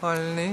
Holy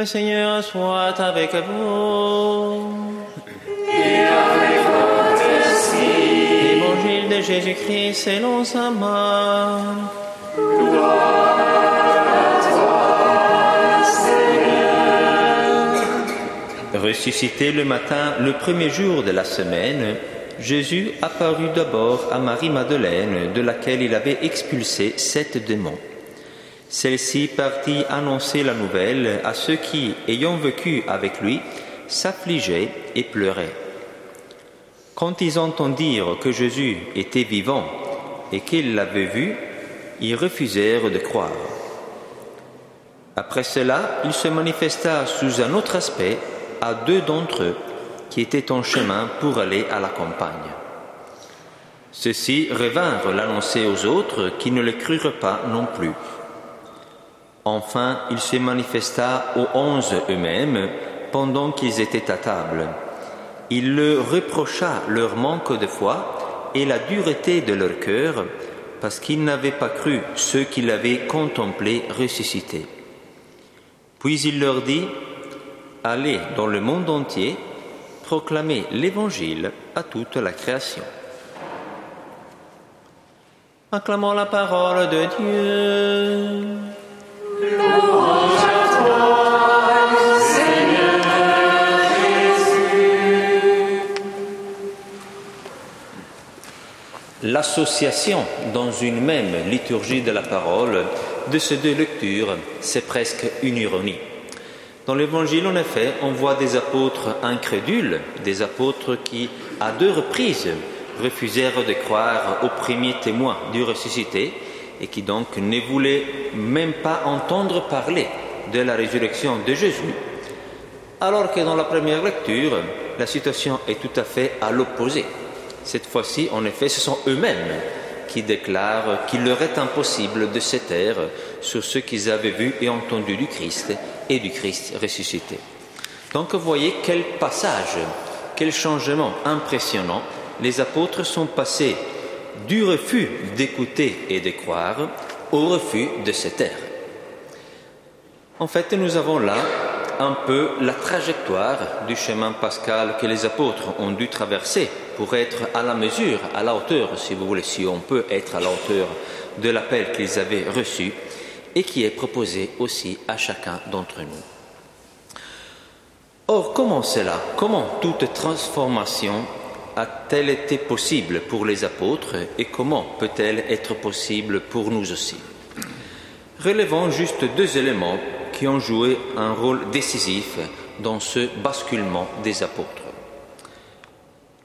Le Seigneur soit avec vous. Évangile de Jésus-Christ selon sa main. Ressuscité le matin, le premier jour de la semaine, Jésus apparut d'abord à Marie-Madeleine, de laquelle il avait expulsé sept démons. Celle-ci partit annoncer la nouvelle à ceux qui, ayant vécu avec lui, s'affligeaient et pleuraient. Quand ils entendirent que Jésus était vivant et qu'ils l'avaient vu, ils refusèrent de croire. Après cela, il se manifesta sous un autre aspect à deux d'entre eux qui étaient en chemin pour aller à la campagne. Ceux-ci revinrent l'annoncer aux autres qui ne le crurent pas non plus. Enfin, il se manifesta aux onze eux-mêmes pendant qu'ils étaient à table. Il leur reprocha leur manque de foi et la dureté de leur cœur parce qu'ils n'avaient pas cru ceux qui l'avaient contemplé ressuscité. Puis il leur dit, Allez dans le monde entier, proclamez l'Évangile à toute la création. Acclamons la parole de Dieu. L'association dans une même liturgie de la parole de ces deux lectures, c'est presque une ironie. Dans l'Évangile, en effet, on voit des apôtres incrédules, des apôtres qui, à deux reprises, refusèrent de croire aux premiers témoins du ressuscité et qui donc ne voulaient même pas entendre parler de la résurrection de Jésus, alors que dans la première lecture, la situation est tout à fait à l'opposé. Cette fois-ci, en effet, ce sont eux-mêmes qui déclarent qu'il leur est impossible de se taire sur ce qu'ils avaient vu et entendu du Christ et du Christ ressuscité. Donc voyez quel passage, quel changement impressionnant. Les apôtres sont passés du refus d'écouter et de croire au refus de se taire. En fait, nous avons là un peu la trajectoire du chemin pascal que les apôtres ont dû traverser pour être à la mesure, à la hauteur, si vous voulez, si on peut être à la hauteur de l'appel qu'ils avaient reçu et qui est proposé aussi à chacun d'entre nous. Or, comment cela Comment toute transformation a-t-elle été possible pour les apôtres et comment peut-elle être possible pour nous aussi? Relevons juste deux éléments qui ont joué un rôle décisif dans ce basculement des apôtres.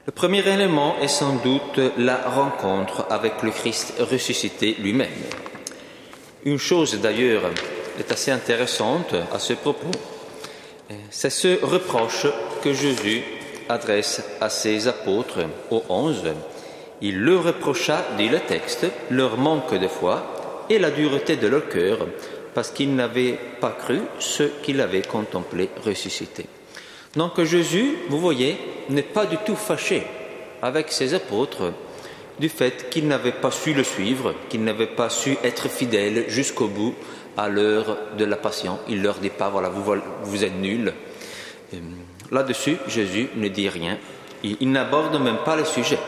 Le premier élément est sans doute la rencontre avec le Christ ressuscité lui-même. Une chose d'ailleurs est assez intéressante à ce propos, c'est ce reproche que Jésus adresse à ses apôtres aux onze. Il leur reprocha, dit le texte, leur manque de foi et la dureté de leur cœur, parce qu'ils n'avaient pas cru ce qu'il avait contemplé ressuscité. Donc Jésus, vous voyez, n'est pas du tout fâché avec ses apôtres du fait qu'ils n'avaient pas su le suivre, qu'ils n'avaient pas su être fidèles jusqu'au bout à l'heure de la passion. Il leur dit pas, voilà, vous, êtes nuls. Euh, là-dessus, Jésus ne dit rien. Il n'aborde même pas le sujet.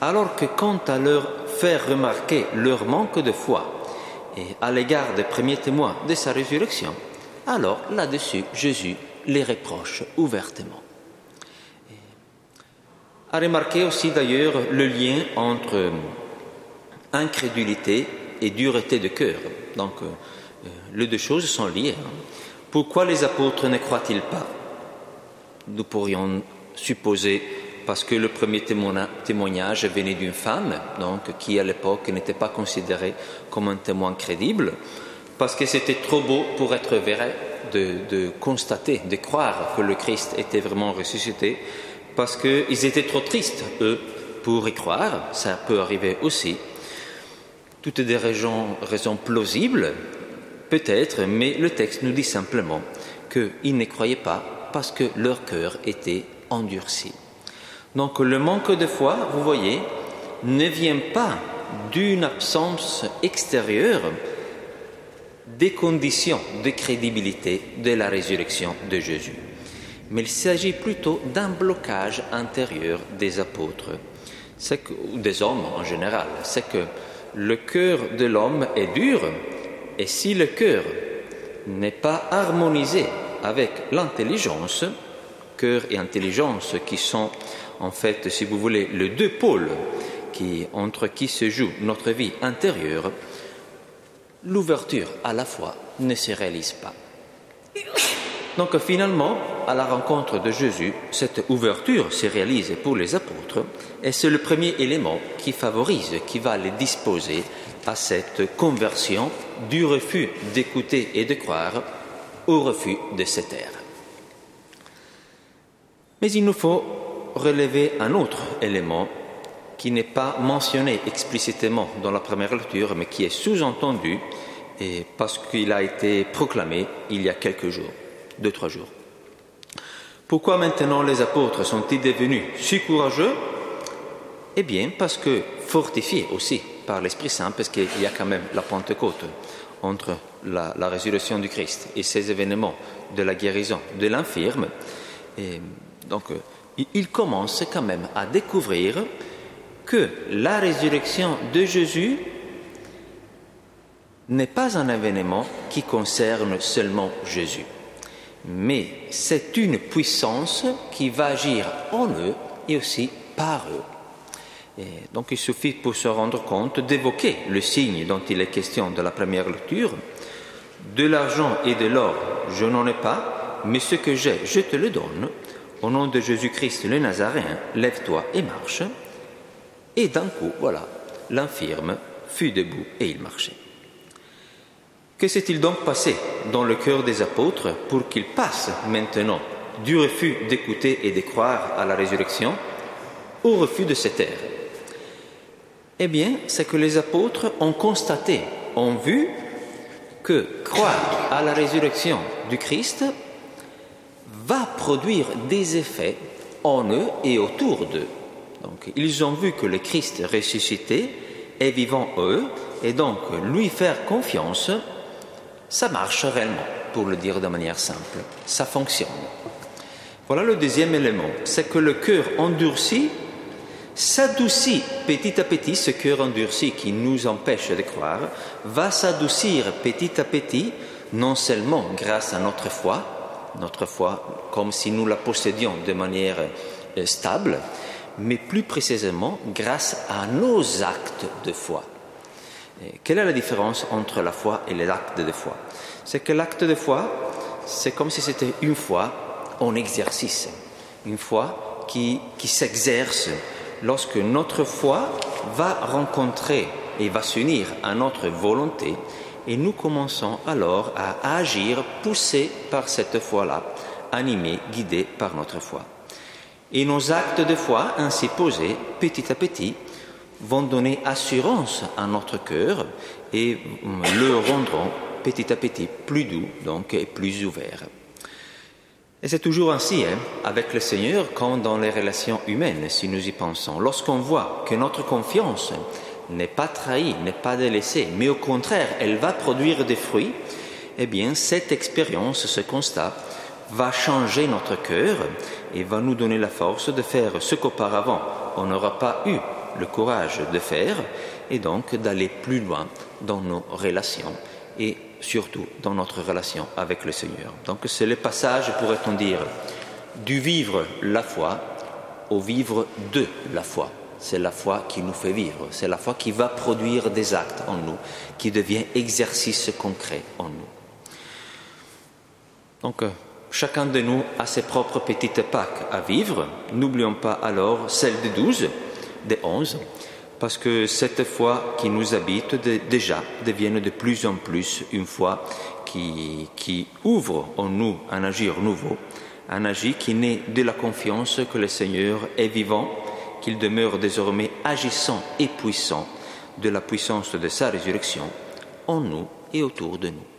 Alors que quant à leur faire remarquer leur manque de foi et à l'égard des premiers témoins de sa résurrection, alors là-dessus, Jésus les reproche ouvertement. A remarqué aussi d'ailleurs le lien entre incrédulité et dureté de cœur. Donc, euh, les deux choses sont liées. Hein. Pourquoi les apôtres ne croient-ils pas? Nous pourrions supposer parce que le premier témoignage venait d'une femme, donc qui à l'époque n'était pas considérée comme un témoin crédible, parce que c'était trop beau pour être vrai de, constater, de croire que le Christ était vraiment ressuscité, parce qu'ils étaient trop tristes, eux, pour y croire, ça peut arriver aussi. Toutes des raisons, raisons plausibles, peut-être, mais le texte nous dit simplement qu'ils ne croyaient pas parce que leur cœur était endurci. Donc le manque de foi, vous voyez, ne vient pas d'une absence extérieure des conditions de crédibilité de la résurrection de Jésus, mais il s'agit plutôt d'un blocage intérieur des apôtres, ou des hommes en général. C'est que le cœur de l'homme est dur, et si le cœur n'est pas harmonisé avec l'intelligence, cœur et intelligence qui sont en fait, si vous voulez, les deux pôles entre qui se joue notre vie intérieure, l'ouverture à la foi ne se réalise pas. Donc finalement, à la rencontre de Jésus, cette ouverture se réalise pour les apôtres et c'est le premier élément qui favorise, qui va les disposer à cette conversion du refus d'écouter et de croire au refus de se taire. Mais il nous faut relever un autre élément qui n'est pas mentionné explicitement dans la première lecture, mais qui est sous-entendu et parce qu'il a été proclamé il y a quelques jours, deux, trois jours. Pourquoi maintenant les apôtres sont-ils devenus si courageux? Eh bien, parce que fortifiés aussi par l'Esprit Saint, parce qu'il y a quand même la Pentecôte entre la, résurrection du Christ et ces événements de la guérison de l'infirme. Donc, il commence quand même à découvrir que la résurrection de Jésus n'est pas un événement qui concerne seulement Jésus, mais c'est une puissance qui va agir en eux et aussi par eux. Donc il suffit pour se rendre compte d'évoquer le signe dont il est question de la première lecture. De l'argent et de l'or, je n'en ai pas, mais ce que j'ai, je te le donne. Au nom de Jésus-Christ le Nazaréen, lève-toi et marche. Et d'un coup, voilà, l'infirme fut debout et il marchait. Que s'est-il donc passé dans le cœur des apôtres pour qu'ils passent maintenant du refus d'écouter et de croire à la résurrection au refus de se taire Eh bien, c'est que les apôtres ont constaté, ont vu que croire à la résurrection du Christ va produire des effets en eux et autour d'eux. Donc, ils ont vu que le Christ ressuscité est vivant eux, et donc lui faire confiance, ça marche réellement, pour le dire de manière simple. Ça fonctionne. Voilà le deuxième élément, c'est que le cœur endurci s'adoucit petit à petit, ce cœur endurci qui nous empêche de croire, va s'adoucir petit à petit, non seulement grâce à notre foi, notre foi comme si nous la possédions de manière euh, stable, mais plus précisément grâce à nos actes de foi. quelle est la différence entre la foi et les actes de foi? C'est que l'acte de foi, c'est comme si c'était une foi en exercice, une foi qui, qui s'exerce lorsque notre foi va rencontrer et va s'unir à notre volonté et nous commençons alors à agir poussés par cette foi-là, animés, guidés par notre foi. Et nos actes de foi ainsi posés, petit à petit, vont donner assurance à notre cœur et le rendront petit à petit plus doux donc et plus ouvert. Et c'est toujours ainsi hein, avec le Seigneur comme dans les relations humaines, si nous y pensons. Lorsqu'on voit que notre confiance n'est pas trahie, n'est pas délaissée, mais au contraire, elle va produire des fruits, eh bien, cette expérience, ce constat, va changer notre cœur et va nous donner la force de faire ce qu'auparavant on n'aura pas eu le courage de faire, et donc d'aller plus loin dans nos relations et surtout dans notre relation avec le Seigneur. Donc c'est le passage, pourrait-on dire, du vivre la foi au vivre de la foi. C'est la foi qui nous fait vivre, c'est la foi qui va produire des actes en nous, qui devient exercice concret en nous. Donc chacun de nous a ses propres petites Pâques à vivre. N'oublions pas alors celle des douze, des onze, parce que cette foi qui nous habite déjà devienne de plus en plus une foi qui, qui ouvre en nous un agir nouveau, un agir qui naît de la confiance que le Seigneur est vivant, qu'il demeure désormais agissant et puissant de la puissance de sa résurrection en nous et autour de nous.